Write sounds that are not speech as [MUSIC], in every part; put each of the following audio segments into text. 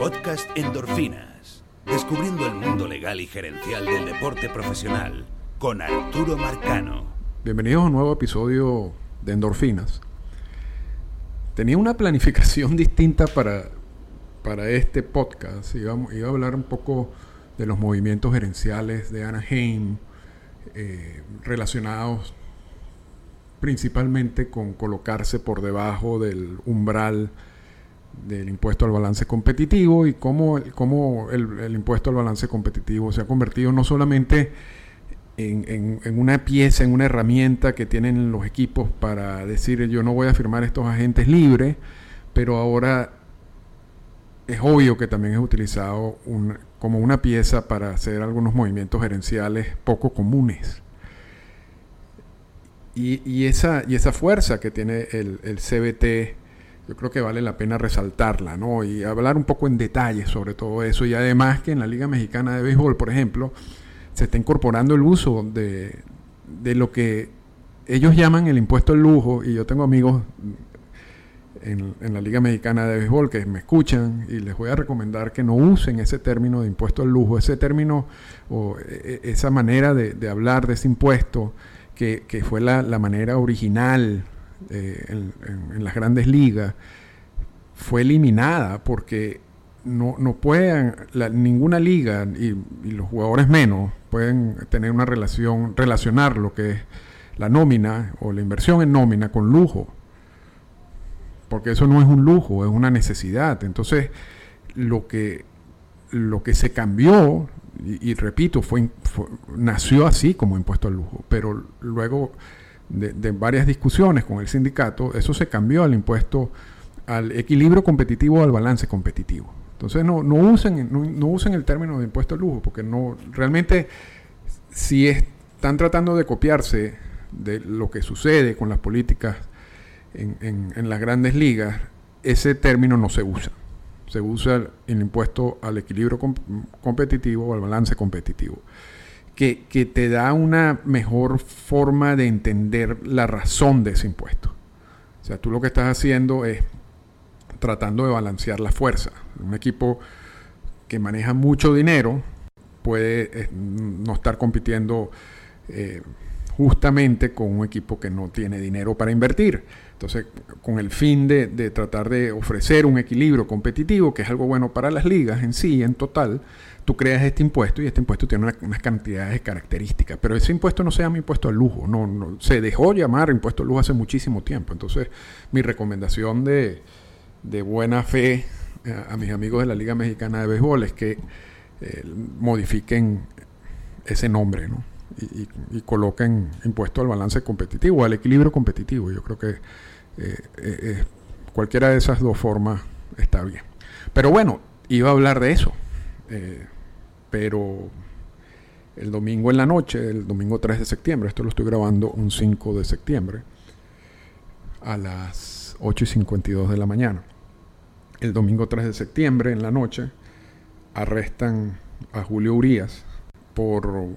Podcast Endorfinas. Descubriendo el mundo legal y gerencial del deporte profesional con Arturo Marcano. Bienvenidos a un nuevo episodio de Endorfinas. Tenía una planificación [LAUGHS] distinta para, para este podcast. Iba, a hablar un poco de los movimientos gerenciales de Anaheim eh, relacionados principalmente con colocarse por debajo del umbral del impuesto al balance competitivo y cómo, el, impuesto al balance competitivo se ha convertido no solamente en, una pieza, en una herramienta que tienen los equipos para decir yo no voy a firmar estos agentes libres, pero ahora es obvio que también es utilizado como una pieza para hacer algunos movimientos gerenciales poco comunes. Y, esa, y esa fuerza que tiene el, el CBT yo creo que vale la pena resaltarla, ¿no? Y hablar un poco en detalle sobre todo eso. Y además que en la Liga Mexicana de Béisbol, por ejemplo, se está incorporando el uso de, lo que ellos llaman el impuesto al lujo. Y yo tengo amigos en, la Liga Mexicana de Béisbol que me escuchan y les voy a recomendar que no usen ese término de impuesto al lujo, ese término o e, e, esa manera de, hablar de ese impuesto que, fue la, la manera original eh, en, las grandes ligas fue eliminada porque no, no pueden, ninguna liga y, los jugadores menos pueden tener una relación, relacionar lo que es la nómina o la inversión en nómina con lujo. Porque eso no es un lujo, es una necesidad. Entonces, lo que, lo que se cambió, y, repito, fue, nació así como impuesto al lujo, pero luego de, varias discusiones con el sindicato, eso se cambió al impuesto al equilibrio competitivo al balance competitivo. Entonces no, no, usen, no, usen el término de impuesto al lujo, porque no realmente si están tratando de copiarse de lo que sucede con las políticas en, en, las grandes ligas, ese término no se usa. Se usa el, impuesto al equilibrio competitivo o al balance competitivo que, te da una mejor forma de entender la razón de ese impuesto. O sea, tú lo que estás haciendo es tratando de balancear la fuerza. Un equipo que maneja mucho dinero puede eh, no estar compitiendo eh, justamente con un equipo que no tiene dinero para invertir. Entonces, con el fin de, de, tratar de ofrecer un equilibrio competitivo, que es algo bueno para las ligas en sí, en total, tú creas este impuesto y este impuesto tiene unas cantidades de características, pero ese impuesto no se llama impuesto al lujo, no, se dejó llamar impuesto al lujo hace muchísimo tiempo. Entonces, mi recomendación de, buena fe eh, a, mis amigos de la Liga Mexicana de Béisbol es que eh, modifiquen ese nombre, ¿no? Y, coloquen impuesto al balance competitivo, al equilibrio competitivo. Yo creo que eh, cualquiera de esas dos formas está bien. Pero bueno, iba a hablar de eso pero el domingo en la noche, el domingo 3 de septiembre, esto lo estoy grabando un 5 de septiembre, a las 8 y 52 de la mañana. El domingo 3 de septiembre en la noche arrestan a Julio Urias por,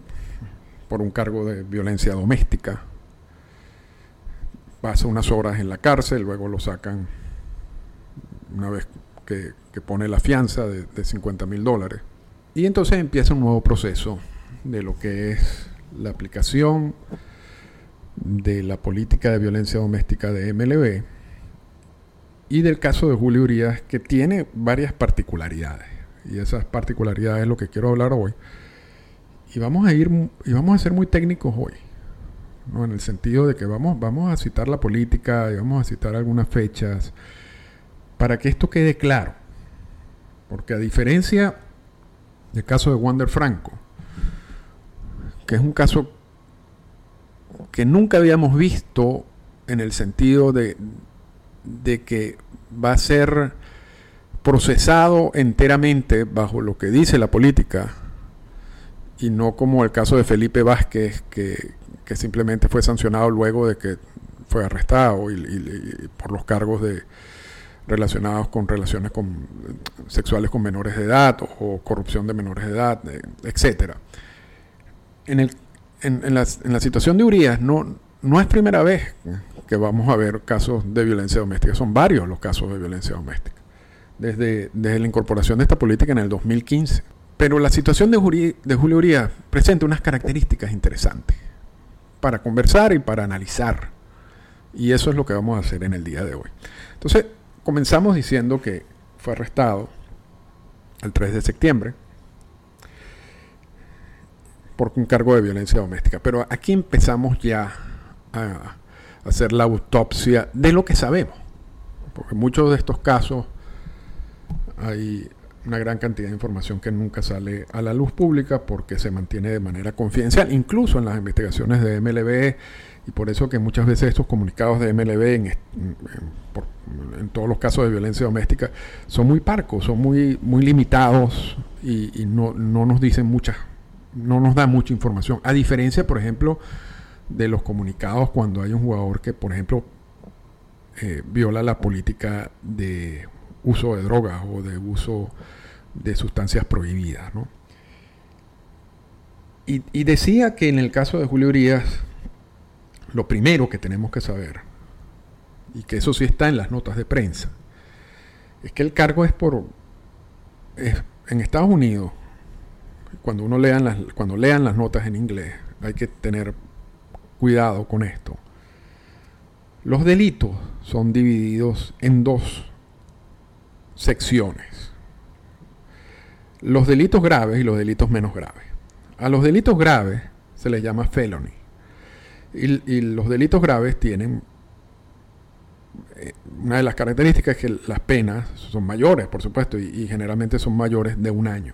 por un cargo de violencia doméstica. Pasa unas horas en la cárcel, luego lo sacan una vez que, pone la fianza de, de 50 mil dólares. Y entonces empieza un nuevo proceso de lo que es la aplicación de la política de violencia doméstica de MLB y del caso de Julio Urias que tiene varias particularidades. Y esas particularidades es lo que quiero hablar hoy. Y vamos a ir y vamos a ser muy técnicos hoy ¿no? en el sentido de que vamos, vamos a citar la política y vamos a citar algunas fechas para que esto quede claro porque a diferencia el caso de Wander Franco, que es un caso que nunca habíamos visto en el sentido de, de que va a ser procesado enteramente bajo lo que dice la política y no como el caso de Felipe Vázquez que, simplemente fue sancionado luego de que fue arrestado y por los cargos de, relacionados con relaciones con, sexuales con menores de edad o, corrupción de menores de edad, etcétera. En, el, en, la, en, la, situación de Urias no, no es primera vez que vamos a ver casos de violencia doméstica, son varios los casos de violencia doméstica. desde, desde la incorporación de esta política en el 2015. Pero la situación de, de Julio Uría presenta unas características interesantes para conversar y para analizar. Y eso es lo que vamos a hacer en el día de hoy. Entonces, comenzamos diciendo que fue arrestado el 3 de septiembre por un cargo de violencia doméstica. Pero aquí empezamos ya a hacer la autopsia de lo que sabemos. Porque muchos de estos casos hay una gran cantidad de información que nunca sale a la luz pública porque se mantiene de manera confidencial, incluso en las investigaciones de MLB, y por eso que muchas veces estos comunicados de MLB en, todos los casos de violencia doméstica son muy parcos, son muy, muy limitados y, no, no, nos dicen muchas, no nos dan mucha información. A diferencia, por ejemplo, de los comunicados cuando hay un jugador que, por ejemplo, eh, viola la política de uso de drogas o de uso de sustancias prohibidas. Y, decía que en el caso de Julio Urias, lo primero que tenemos que saber, y que eso sí está en las notas de prensa, es que el cargo es por... en Estados Unidos, cuando uno lean las, cuando lean las notas en inglés, hay que tener cuidado con esto. Los delitos son divididos en dos secciones. Los delitos graves y los delitos menos graves. A los delitos graves se les llama felony. Y, los delitos graves tienen eh, una de las características es que las penas son mayores, por supuesto, y, y, generalmente son mayores de un año.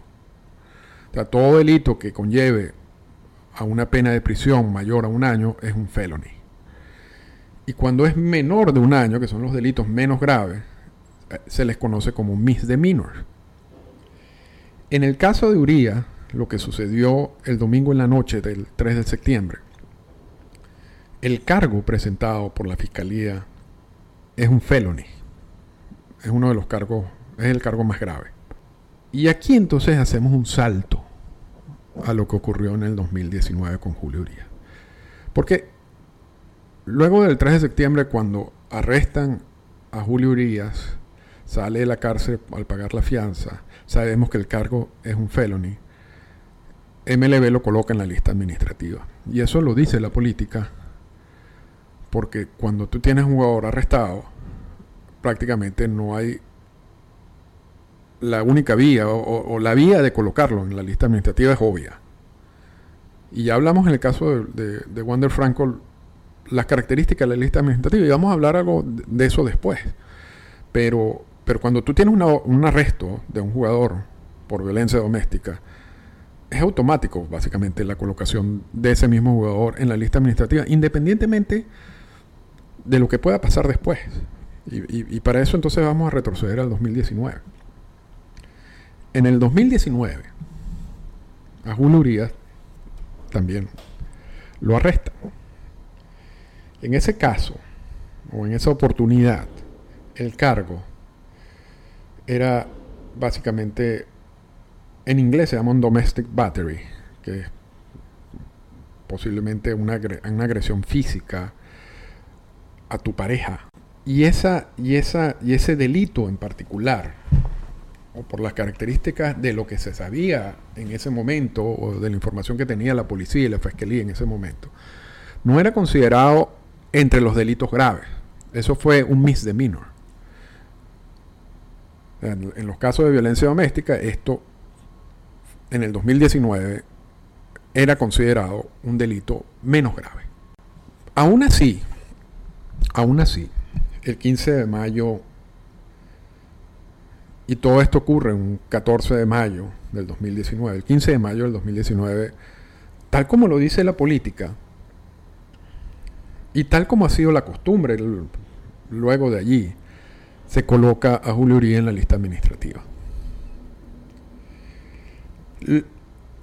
O sea, todo delito que conlleve a una pena de prisión mayor a un año es un felony. Y cuando es menor de un año, que son los delitos menos graves, se les conoce como misdemeanor. En el caso de Uría, lo que sucedió el domingo en la noche del 3 de septiembre, el cargo presentado por la fiscalía es un felony. Es uno de los cargos, es el cargo más grave. Y aquí entonces hacemos un salto a lo que ocurrió en el 2019 con Julio Uría. Porque luego del 3 de septiembre, cuando arrestan a Julio Urías, sale de la cárcel al pagar la fianza, sabemos que el cargo es un felony, MLB lo coloca en la lista administrativa. Y eso lo dice la política, porque cuando tú tienes un jugador arrestado, prácticamente no hay la única vía o, la vía de colocarlo en la lista administrativa es obvia. Y ya hablamos en el caso de, de, Wander Franco las características de la lista administrativa y vamos a hablar algo de eso después. Pero pero cuando tú tienes un arresto de un jugador por violencia doméstica, es automático, básicamente, la colocación de ese mismo jugador en la lista administrativa, independientemente de lo que pueda pasar después. Y, para eso entonces vamos a retroceder al 2019. En el 2019, a Julio Urias también lo arrestan. En ese caso, o en esa oportunidad, el cargo era básicamente, en inglés se llama un domestic battery, que es posiblemente una, agresión física a tu pareja. Y, esa, y, esa, y ese delito en particular, o por las características de lo que se sabía en ese momento, o de la información que tenía la policía y la fiscalía en ese momento, no era considerado entre los delitos graves. Eso fue un misdemeanor. En, los casos de violencia doméstica, esto en el 2019 era considerado un delito menos grave. Aún así, aún así, el 15 de mayo, y todo esto ocurre un 14 de mayo del 2019, el 15 de mayo del 2019, tal como lo dice la política, y tal como ha sido la costumbre luego de allí, se coloca a Julio Uribe en la lista administrativa.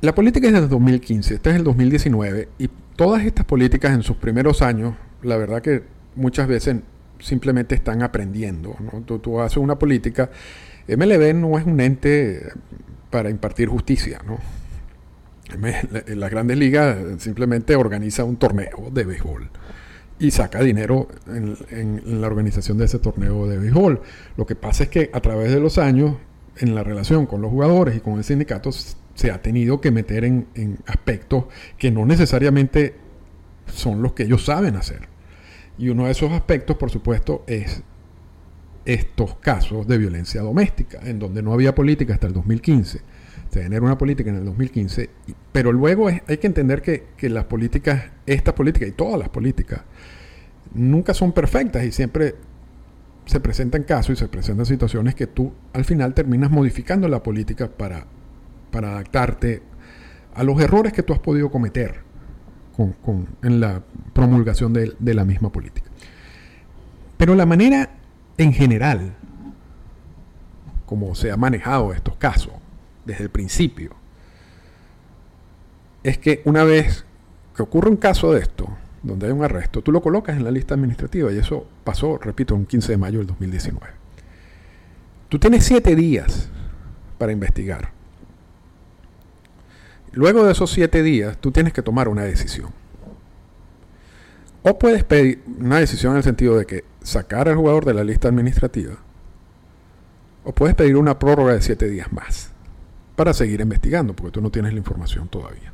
La política es desde 2015, este es el 2019, y todas estas políticas en sus primeros años, la verdad que muchas veces simplemente están aprendiendo. Tú, haces una política, MLB no es un ente para impartir justicia, ¿no? Las grandes ligas simplemente organiza un torneo de béisbol y saca dinero en, la organización de ese torneo de béisbol. Lo que pasa es que a través de los años, en la relación con los jugadores y con el sindicato, se ha tenido que meter en, en aspectos que no necesariamente son los que ellos saben hacer. Y uno de esos aspectos, por supuesto, es estos casos de violencia doméstica, en donde no había política hasta el 2015. Se genera una política en el 2015, pero luego hay que entender que, las políticas, estas políticas y todas las políticas, nunca son perfectas y siempre se presentan casos y se presentan situaciones que tú al final terminas modificando la política para, adaptarte a los errores que tú has podido cometer con, en la promulgación de la misma política. Pero la manera en general, como se ha manejado estos casos desde el principio, es que una vez que ocurre un caso de esto, donde hay un arresto, tú lo colocas en la lista administrativa y eso pasó, repito, un 15 de mayo del 2019. Tú tienes siete días para investigar. Luego de esos siete días, tú tienes que tomar una decisión. O puedes pedir una decisión en el sentido de que sacar al jugador de la lista administrativa. O puedes pedir una prórroga de siete días más para seguir investigando, porque tú no tienes la información todavía.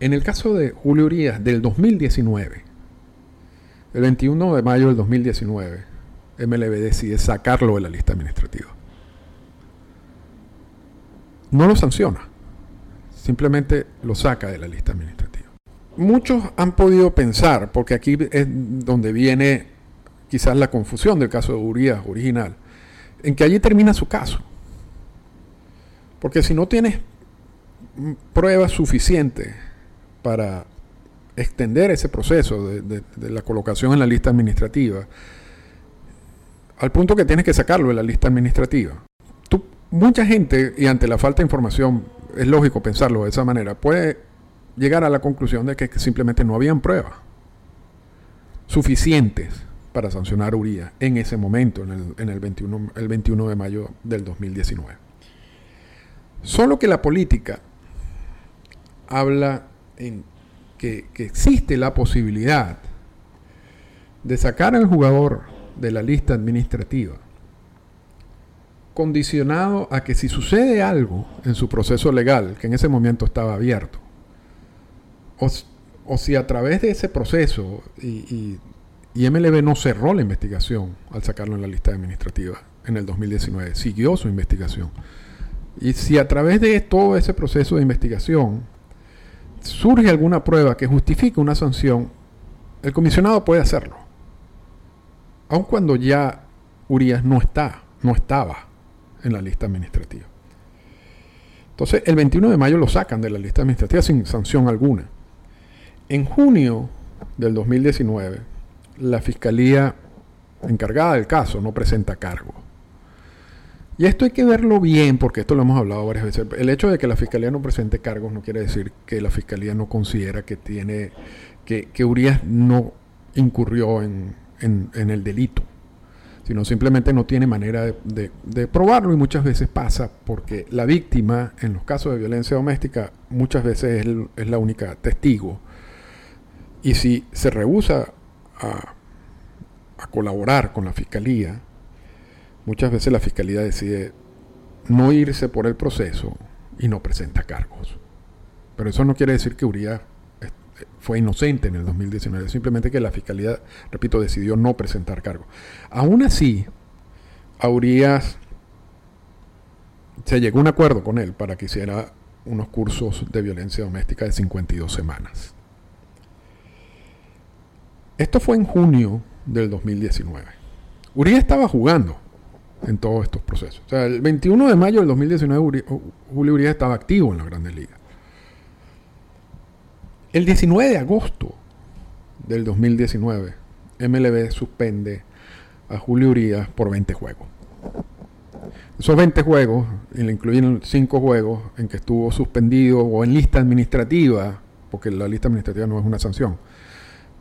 En el caso de Julio Urias del 2019, el 21 de mayo del 2019, MLB decide sacarlo de la lista administrativa. No lo sanciona, simplemente lo saca de la lista administrativa. Muchos han podido pensar, porque aquí es donde viene quizás la confusión del caso de Urias original, en que allí termina su caso. Porque si no tienes pruebas suficientes para extender ese proceso de, la colocación en la lista administrativa, al punto que tienes que sacarlo de la lista administrativa. mucha gente, y ante la falta de información, es lógico pensarlo de esa manera, puede llegar a la conclusión de que simplemente no habían pruebas suficientes para sancionar a Uría en ese momento, en, el, en el, 21, el 21 de mayo del 2019. Solo que la política habla en que, existe la posibilidad de sacar al jugador de la lista administrativa condicionado a que si sucede algo en su proceso legal, que en ese momento estaba abierto, o, si a través de ese proceso y, y, MLB no cerró la investigación al sacarlo en la lista administrativa en el 2019, siguió su investigación. Y si a través de todo ese proceso de investigación surge alguna prueba que justifique una sanción, el comisionado puede hacerlo. Aun cuando ya Urias no está, no estaba en la lista administrativa. Entonces, el 21 de mayo lo sacan de la lista administrativa sin sanción alguna. En junio del 2019, la fiscalía encargada del caso no presenta cargo. Y esto hay que verlo bien, porque esto lo hemos hablado varias veces. El hecho de que la fiscalía no presente cargos no quiere decir que la fiscalía no considera que tiene, que, que Urias no incurrió en, el delito, sino simplemente no tiene manera de, probarlo y muchas veces pasa porque la víctima, en los casos de violencia doméstica, muchas veces es, es la única testigo. Y si se rehúsa a, a colaborar con la fiscalía, muchas veces la fiscalía decide no irse por el proceso y no presenta cargos. Pero eso no quiere decir que Urias fue inocente en el 2019, simplemente que la fiscalía, repito, decidió no presentar cargos. Aún así, a Urias se llegó a un acuerdo con él para que hiciera unos cursos de violencia doméstica de 52 semanas. Esto fue en junio del 2019. Urias estaba jugando en todos estos procesos. O sea, el 21 de mayo del 2019 Julio Urias estaba activo en la Grandes Ligas. El 19 de agosto del 2019, MLB suspende a Julio Urias por 20 juegos. Esos 20 juegos, y le incluyen 5 juegos en que estuvo suspendido o en lista administrativa, porque la lista administrativa no es una sanción,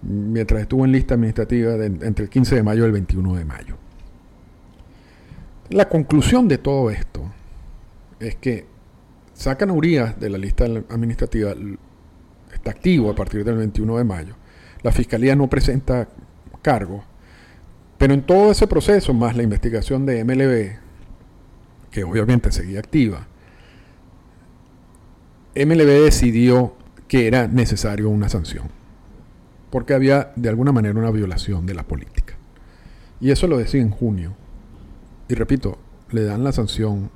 mientras estuvo en lista administrativa entre el 15 de mayo y el 21 de mayo. La conclusión de todo esto es que sacan a Urias de la lista administrativa, está activo a partir del 21 de mayo, la fiscalía no presenta cargo. Pero en todo ese proceso, más la investigación de MLB, que obviamente seguía activa, MLB decidió que era necesario una sanción, porque había de alguna manera una violación de la política. Y eso lo decía en junio. Y repito, le dan la sanción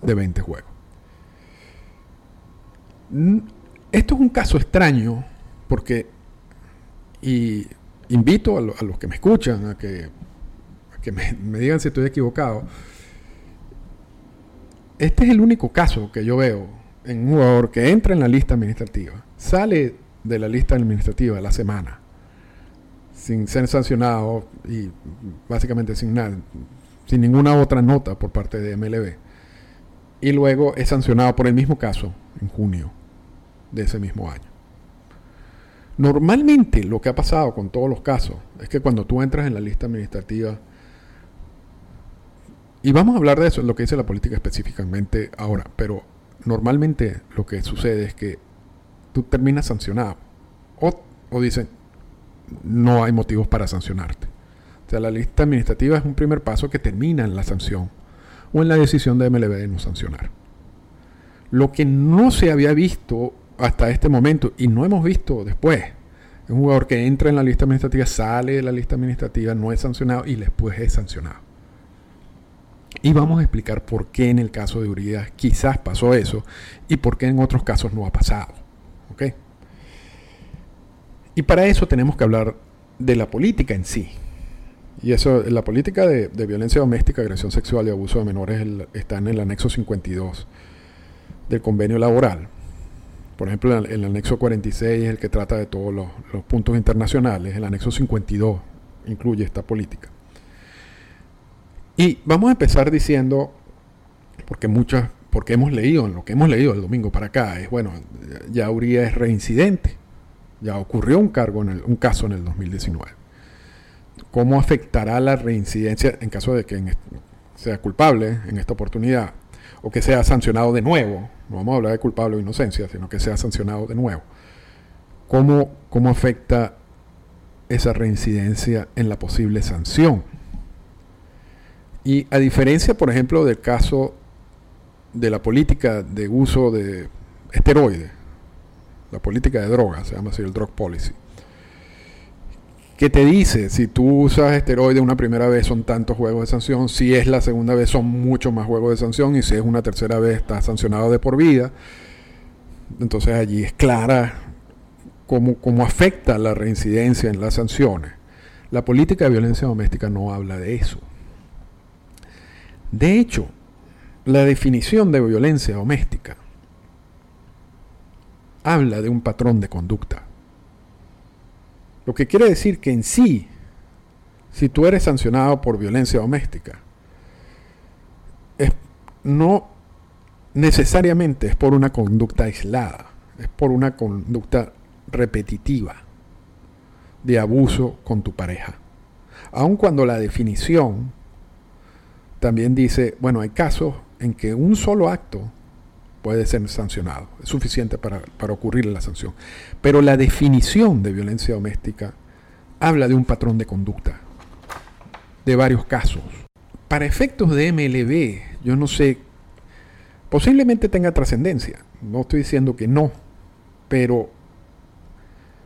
de 20 juegos. Esto es un caso extraño porque, y invito a, los que me escuchan a que, me, me digan si estoy equivocado, este es el único caso que yo veo en un jugador que entra en la lista administrativa, sale de la lista administrativa la semana, sin ser sancionado y básicamente sin nada, sin ninguna otra nota por parte de MLB, y luego es sancionado por el mismo caso en junio de ese mismo año. Normalmente lo que ha pasado con todos los casos es que cuando tú entras en la lista administrativa, y vamos a hablar de eso, lo que dice la política específicamente ahora, pero normalmente lo que sucede es que tú terminas sancionado o, o dicen no hay motivos para sancionarte. Sea, la lista administrativa es un primer paso que termina en la sanción o en la decisión de MLB de no sancionar. Lo que no se había visto hasta este momento y no hemos visto después es un jugador que entra en la lista administrativa, sale de la lista administrativa, no es sancionado y después es sancionado. Y vamos a explicar por qué en el caso de Urias quizás pasó eso y por qué en otros casos no ha pasado. ¿Ok? Y para eso tenemos que hablar de la política en sí. Y eso, la política de, violencia doméstica, agresión sexual y abuso de menores está en el anexo 52 del convenio laboral. Por ejemplo, el, el anexo 46 es el que trata de todos los, puntos internacionales. El anexo 52 incluye esta política. Y vamos a empezar diciendo, porque muchas, porque hemos leído, lo que hemos leído el domingo para acá, es bueno, ya Urias es reincidente, ya ocurrió un cargo en el, un caso en el 2019. ¿Cómo afectará la reincidencia en caso de que sea culpable en esta oportunidad o que sea sancionado de nuevo? No vamos a hablar de culpable o inocencia, sino que sea sancionado de nuevo. ¿Cómo, cómo afecta esa reincidencia en la posible sanción? Y a diferencia, por ejemplo, del caso de la política de uso de esteroides, la política de drogas, se llama así el drug policy, que te dice, si tú usas esteroides una primera vez son tantos juegos de sanción, si es la segunda vez son muchos más juegos de sanción y si es una tercera vez estás sancionado de por vida. Entonces allí es clara cómo, cómo afecta la reincidencia en las sanciones. La política de violencia doméstica no habla de eso. De hecho, la definición de violencia doméstica habla de un patrón de conducta. Lo que quiere decir que en sí, si tú eres sancionado por violencia doméstica, no necesariamente es por una conducta aislada, es por una conducta repetitiva de abuso con tu pareja. Aun cuando la definición también dice, bueno, hay casos en que un solo acto puede ser sancionado, es suficiente para, ocurrir la sanción. Pero la definición de violencia doméstica habla de un patrón de conducta, de varios casos. Para efectos de MLB, yo no sé, posiblemente tenga trascendencia, no estoy diciendo que no, pero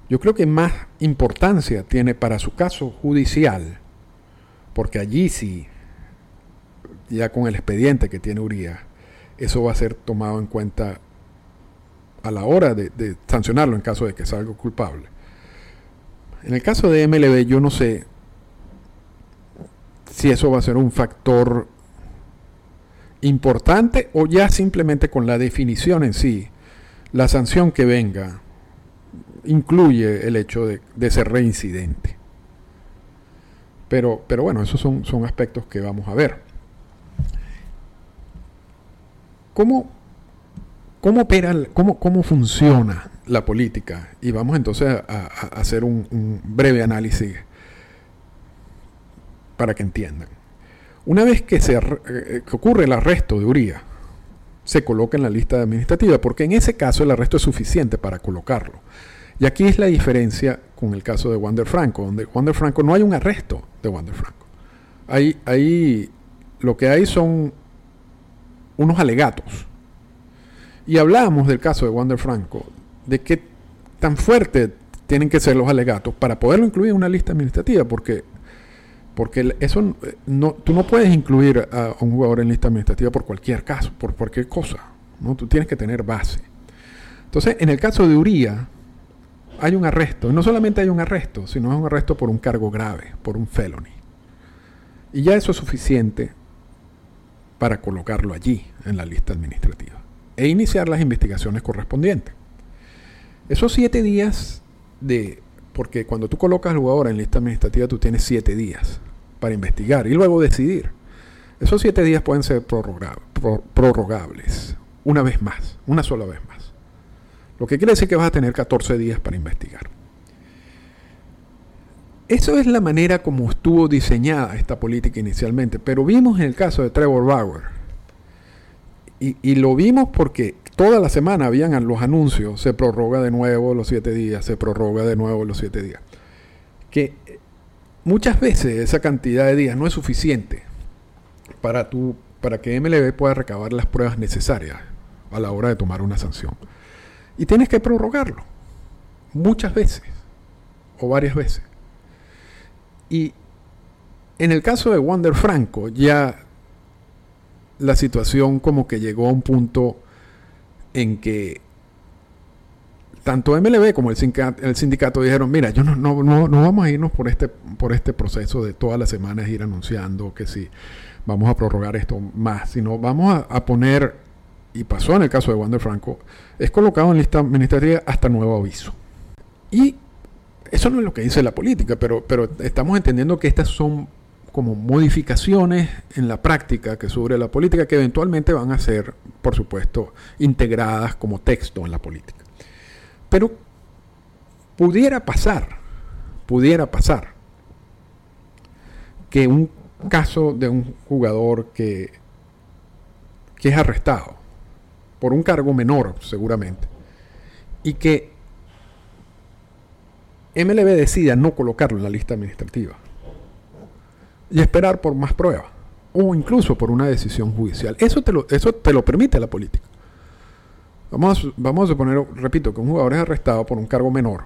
yo creo que más importancia tiene para su caso judicial, porque allí sí ya con el expediente que tiene Urias, eso va a ser tomado en cuenta a la hora de, sancionarlo en caso de que salga culpable. En el caso de MLB, yo no sé si eso va a ser un factor importante o ya simplemente con la definición en sí, la sanción que venga incluye el hecho de, ser reincidente. Pero, pero bueno, esos son, son aspectos que vamos a ver. ¿Cómo, cómo opera, cómo, cómo funciona la política? Y vamos entonces a, hacer un, breve análisis para que entiendan. Una vez que, se, eh, ocurre el arresto de Uría, se coloca en la lista administrativa, porque en ese caso el arresto es suficiente para colocarlo. Y aquí es la diferencia con el caso de Wander Franco, donde Wander Franco no hay un arresto de Wander Franco. Hay, hay, lo que hay son unos alegatos. Y hablábamos del caso de Wander Franco, de qué tan fuerte tienen que ser los alegatos para poderlo incluir en una lista administrativa, porque, porque eso no, tú no puedes incluir a un jugador en lista administrativa por cualquier caso, por cualquier cosa. ¿no? Tú tienes que tener base. Entonces, en el caso de Uría, hay un arresto. No solamente hay un arresto, sino es un arresto por un cargo grave, por un felony. Y ya eso es suficiente para colocarlo allí, en la lista administrativa, e iniciar las investigaciones correspondientes. Esos siete días de... Porque cuando tú colocas al jugador en lista administrativa, tú tienes siete días para investigar y luego decidir. Esos siete días pueden ser prorrogables una vez más, una sola vez más. Lo que quiere decir que vas a tener 14 días para investigar. Eso es la manera como estuvo diseñada esta política inicialmente, pero vimos en el caso de Trevor Bauer, y, lo vimos porque toda la semana habían los anuncios, se prorroga de nuevo los siete días, se prorroga de nuevo los siete días, que muchas veces esa cantidad de días no es suficiente para, tu, para que MLB pueda recabar las pruebas necesarias a la hora de tomar una sanción. Y tienes que prorrogarlo muchas veces o varias veces. Y en el caso de Wander Franco, ya la situación como que llegó a un punto en que tanto MLB como el sindicato, el sindicato dijeron, mira, yo no, no, no, no, vamos a irnos por este, por este proceso de todas las semanas ir anunciando que sí, vamos a prorrogar esto más, sino vamos a, a poner, y pasó en el caso de Wander Franco, es colocado en lista administrativa hasta nuevo aviso. Y eso no es lo que dice la política, pero, pero estamos entendiendo que estas son como modificaciones en la práctica que sobre la política que eventualmente van a ser, por supuesto, integradas como texto en la política. Pero pudiera pasar, pudiera pasar que un caso de un jugador que, que es arrestado por un cargo menor, seguramente, y que MLB decida no colocarlo en la lista administrativa y esperar por más pruebas o incluso por una decisión judicial. Eso te lo, eso te lo permite la política. Vamos a, vamos a suponer, repito, que un jugador es arrestado por un cargo menor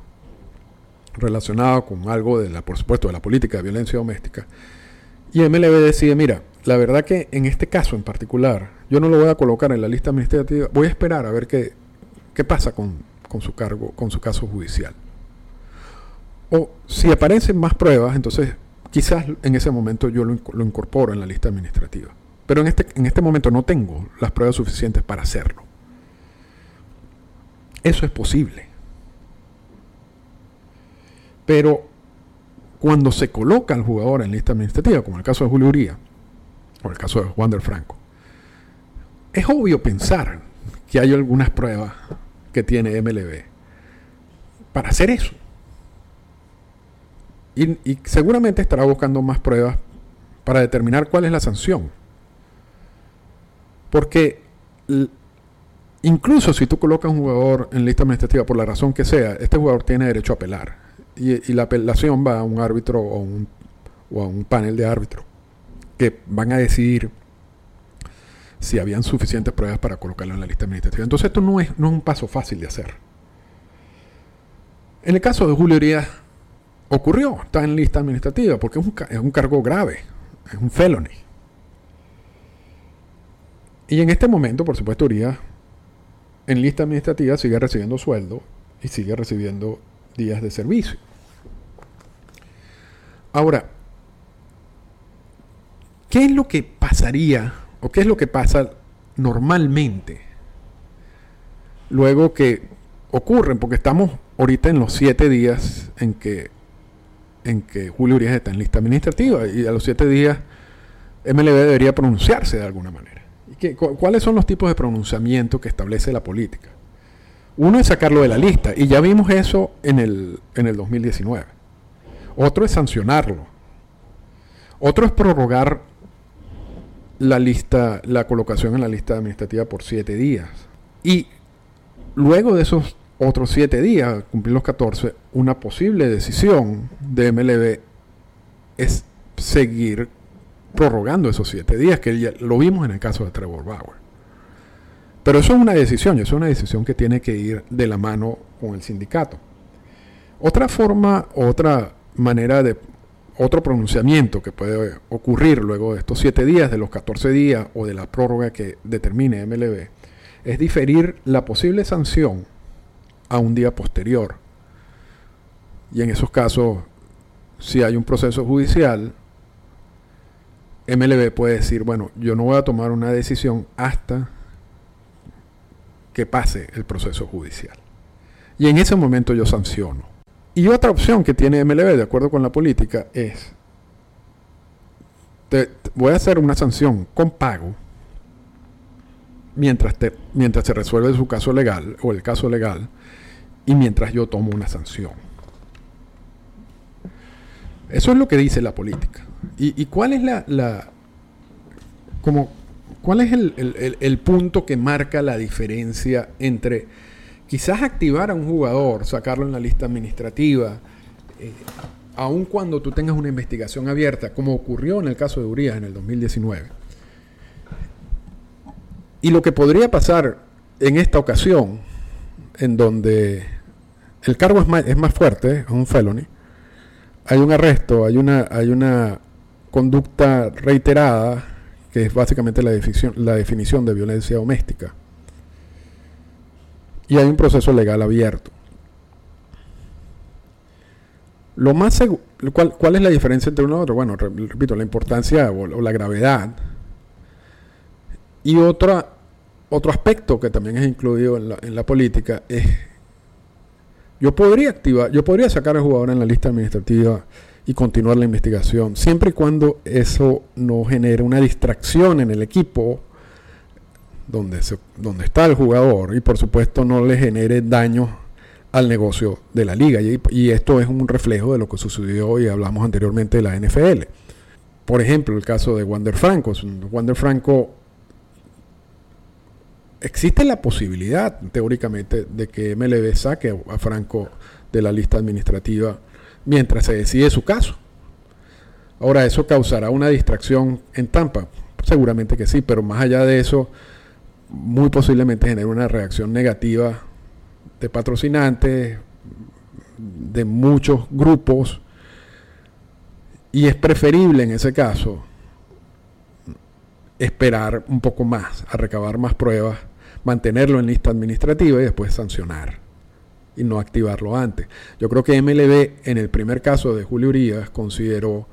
relacionado con algo de la, por supuesto, de la política de violencia doméstica. Y MLB decide, mira, la verdad que en este caso en particular, yo no lo voy a colocar en la lista administrativa, voy a esperar a ver qué, qué pasa con, con su cargo, con su caso judicial. O si aparecen más pruebas, entonces quizás en ese momento yo lo, incorporo en la lista administrativa. Pero en este, en este momento no tengo las pruebas suficientes para hacerlo. Eso es posible. Pero cuando se coloca al jugador en lista administrativa, como el caso de Julio Uría, o el caso de Wander Franco, es obvio pensar que hay algunas pruebas que tiene MLB para hacer eso. Y, seguramente estará buscando más pruebas para determinar cuál es la sanción. Porque incluso si tú colocas un jugador en lista administrativa por la razón que sea, este jugador tiene derecho a apelar. Y, la apelación va a un árbitro o a un panel de árbitros que van a decidir si habían suficientes pruebas para colocarlo en la lista administrativa. Entonces esto no es, no es un paso fácil de hacer. En el caso de Julio Urias, ocurrió, está en lista administrativa, porque es un, cargo grave, es un felony. Y en este momento, por supuesto, Urias en lista administrativa sigue recibiendo sueldo y sigue recibiendo días de servicio. Ahora, ¿qué es lo que pasaría o qué es lo que pasa normalmente luego que ocurren? Porque estamos ahorita en los siete días en que en que Julio Urias está en lista administrativa y a los siete días MLB debería pronunciarse de alguna manera. ¿Y ¿Cuáles son los tipos de pronunciamiento que establece la política? Uno es sacarlo de la lista y ya vimos eso en el, en el 2019. Otro es sancionarlo. Otro es prorrogar la lista, la colocación en la lista administrativa por siete días. Y luego de esos otros 7 días, cumplir los 14, una posible decisión de MLB es seguir prorrogando esos 7 días, que ya lo vimos en el caso de Trevor Bauer. Pero eso es una decisión, y eso es una decisión que tiene que ir de la mano con el sindicato. Otra forma, otra manera de, otro pronunciamiento que puede ocurrir luego de estos 7 días, de los 14 días o de la prórroga que determine MLB, es diferir la posible sanción a un día posterior. Y en esos casos, si hay un proceso judicial, MLB puede decir, bueno, yo no voy a tomar una decisión hasta que pase el proceso judicial. Y en ese momento yo sanciono. Y otra opción que tiene MLB, de acuerdo con la política, es, te, voy a hacer una sanción con pago mientras, mientras se resuelve su caso legal o el caso legal y mientras yo tomo una sanción. Eso es lo que dice la política. ¿Y, cuál es la, la cuál es el, el, punto que marca la diferencia entre quizás activar a un jugador, sacarlo en la lista administrativa, eh, aun cuando tú tengas una investigación abierta, como ocurrió en el caso de Urias en el 2019? Y lo que podría pasar en esta ocasión, en donde el cargo es más, es más fuerte, es un felony, hay un arresto, hay una, hay una conducta reiterada, que es básicamente la definición, la definición de violencia doméstica. Y hay un proceso legal abierto. Lo más ¿cuál, ¿Cuál es la diferencia entre uno y otro? Bueno, repito, la importancia o la gravedad y otra, otro aspecto que también es incluido en la, en la política es, yo podría activar, yo podría sacar al jugador en la lista administrativa y continuar la investigación, siempre y cuando eso no genere una distracción en el equipo donde, donde está el jugador y por supuesto no le genere daño al negocio de la liga. Y, y, esto es un reflejo de lo que sucedió y hablamos anteriormente de la NFL. Por ejemplo, el caso de Wander Franco. Wander Franco existe la posibilidad, teóricamente, de que MLB saque a Franco de la lista administrativa mientras se decide su caso. Ahora, ¿eso causará una distracción en Tampa? Seguramente que sí, pero más allá de eso, muy posiblemente genere una reacción negativa de patrocinantes, de muchos grupos, y es preferible en ese caso esperar un poco más, a recabar más pruebas mantenerlo en lista administrativa y después sancionar y no activarlo antes. Yo creo que MLB en el primer caso de Julio Urias consideró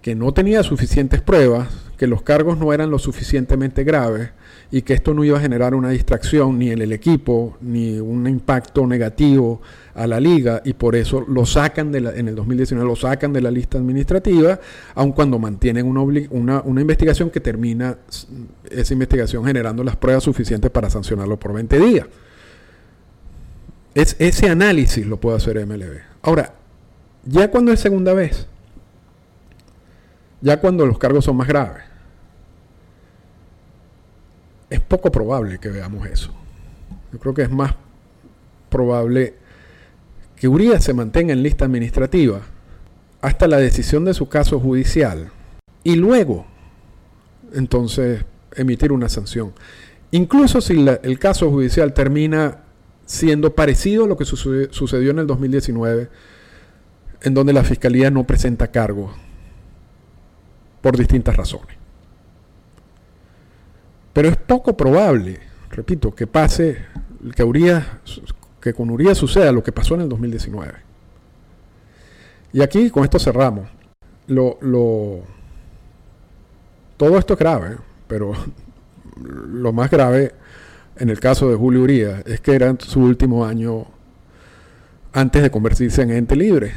que no tenía suficientes pruebas, que los cargos no eran lo suficientemente graves y que esto no iba a generar una distracción ni en el equipo ni un impacto negativo a la liga y por eso lo sacan de la, en el 2019 lo sacan de la lista administrativa, aun cuando mantienen una, una, investigación que termina esa investigación generando las pruebas suficientes para sancionarlo por 20 días. Es, ese análisis lo puede hacer MLB. Ahora, ya cuando es segunda vez, ya cuando los cargos son más graves, es poco probable que veamos eso. Yo creo que es más probable que Urias se mantenga en lista administrativa hasta la decisión de su caso judicial y luego entonces emitir una sanción. Incluso si el caso judicial termina siendo parecido a lo que sucedió en el 2019, en donde la fiscalía no presenta cargo por distintas razones. Pero es poco probable, repito, que pase, que, que con Urias suceda lo que pasó en el 2019. Y aquí con esto cerramos. Lo, lo, todo esto es grave, pero lo más grave en el caso de Julio Urias es que era su último año antes de convertirse en ente libre.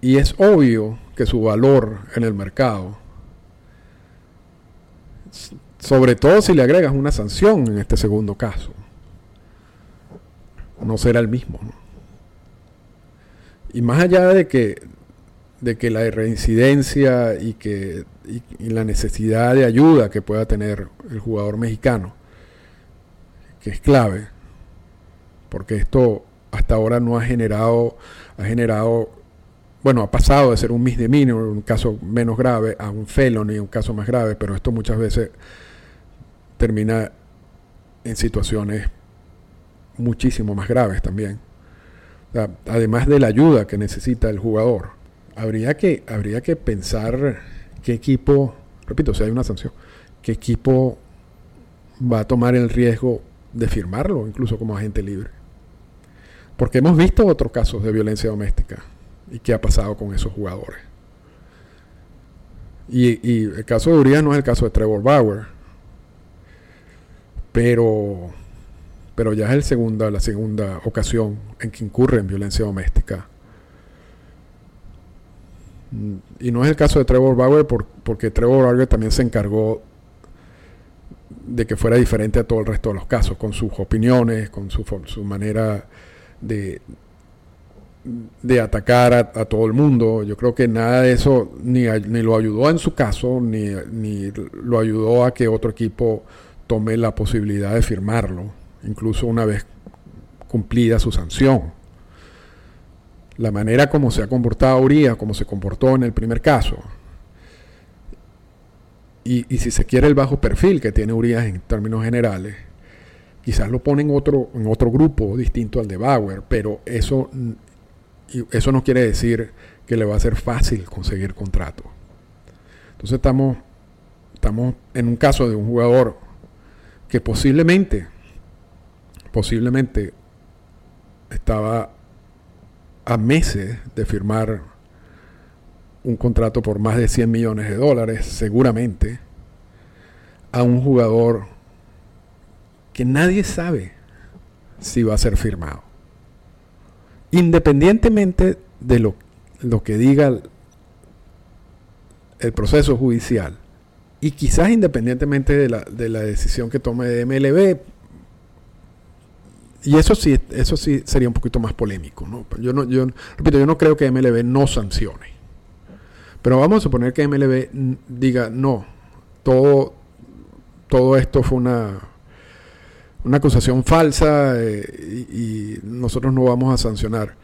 Y es obvio que su valor en el mercado sobre todo si le agregas una sanción en este segundo caso. No será el mismo. Y más allá de que, de que la reincidencia y, que, y la necesidad de ayuda que pueda tener el jugador mexicano, que es clave, porque esto hasta ahora no ha generado, ha generado, bueno, ha pasado de ser un misdemeanor, un caso menos grave, a un felony, un caso más grave, pero esto muchas veces termina en situaciones muchísimo más graves también. además de la ayuda que necesita el jugador, habría que, habría que pensar qué equipo, repito, si hay una sanción, qué equipo va a tomar el riesgo de firmarlo, incluso como agente libre. Porque hemos visto otros casos de violencia doméstica y qué ha pasado con esos jugadores. Y, el caso de Urias no es el caso de Trevor Bauer, pero, pero ya es el segunda, la segunda ocasión en que incurre en violencia doméstica. Y no es el caso de Trevor Bauer porque Trevor Bauer también se encargó de que fuera diferente a todo el resto de los casos, con sus opiniones, con su, su manera de, de atacar a, todo el mundo. Yo creo que nada de eso ni, ni lo ayudó en su caso, ni, ni, lo ayudó a que otro equipo tome la posibilidad de firmarlo, incluso una vez cumplida su sanción. La manera como se ha comportado Urias, como se comportó en el primer caso, y, si se quiere el bajo perfil que tiene Urias en términos generales, quizás lo pone en otro, en otro grupo distinto al de Bauer, pero eso, eso no quiere decir que le va a ser fácil conseguir contrato. Entonces estamos, estamos en un caso de un jugador que posiblemente, posiblemente estaba a meses de firmar un contrato por más de 100 millones de dólares, seguramente, a un jugador que nadie sabe si va a ser firmado. Independientemente de lo, lo que diga el, proceso judicial, y quizás independientemente de la, de la decisión que tome MLB, y eso sí, eso sí sería un poquito más polémico. ¿no? Yo, no, yo, repito, yo no creo que MLB no sancione. Pero vamos a suponer que MLB diga, no, todo, todo esto fue una, una acusación falsa eh, y, nosotros no vamos a sancionar.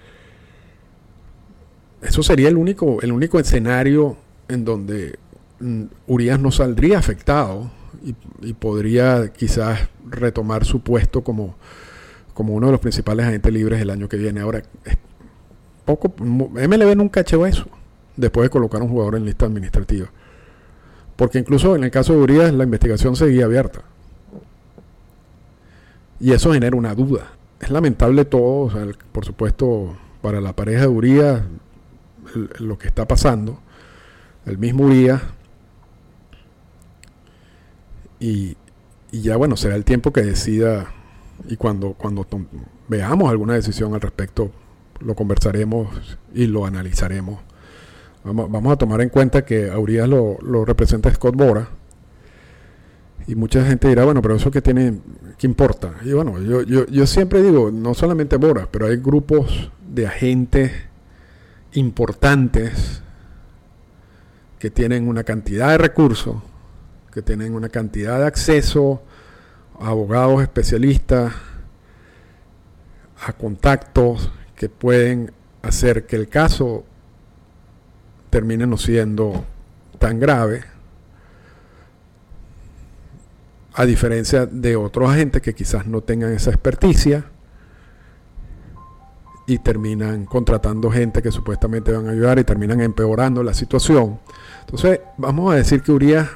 Eso sería el único, el único escenario en donde mm, Urias no saldría afectado y, podría quizás retomar su puesto como, como uno de los principales agentes libres el año que viene. Ahora, poco, MLB nunca hecho eso después de colocar un jugador en lista administrativa. Porque incluso en el caso de Urias la investigación seguía abierta. Y eso genera una duda. Es lamentable todo, por supuesto, para la pareja de Urias, lo que está pasando. El mismo Urias. Y, ya bueno, será el tiempo que decida y cuando, cuando veamos alguna decisión al respecto, lo conversaremos y lo analizaremos Vamos, a tomar en cuenta que a Urias lo, representa Scott Bora. Y mucha gente dirá, bueno, pero eso que tiene, ¿qué importa? Y bueno, yo, yo, yo siempre digo, no solamente Bora, pero hay grupos de agentes importantes que tienen una cantidad de recursos, que tienen una cantidad de acceso a abogados especialistas, a contactos que pueden hacer que el caso termine no siendo tan grave, a diferencia de otros agentes que quizás no tengan esa experticia y terminan contratando gente que supuestamente van a ayudar y terminan empeorando la situación. Entonces, vamos a decir que Urias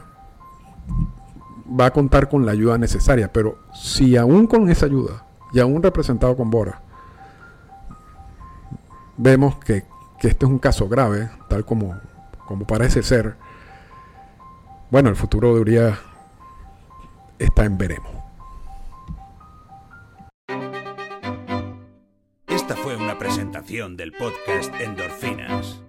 va a contar con la ayuda necesaria, pero si aún con esa ayuda y aún representado con Bora, vemos que que este es un caso grave, tal como, como parece ser, bueno, el futuro de Urias está en veremos. Esta fue una presentación del podcast Endorfinas.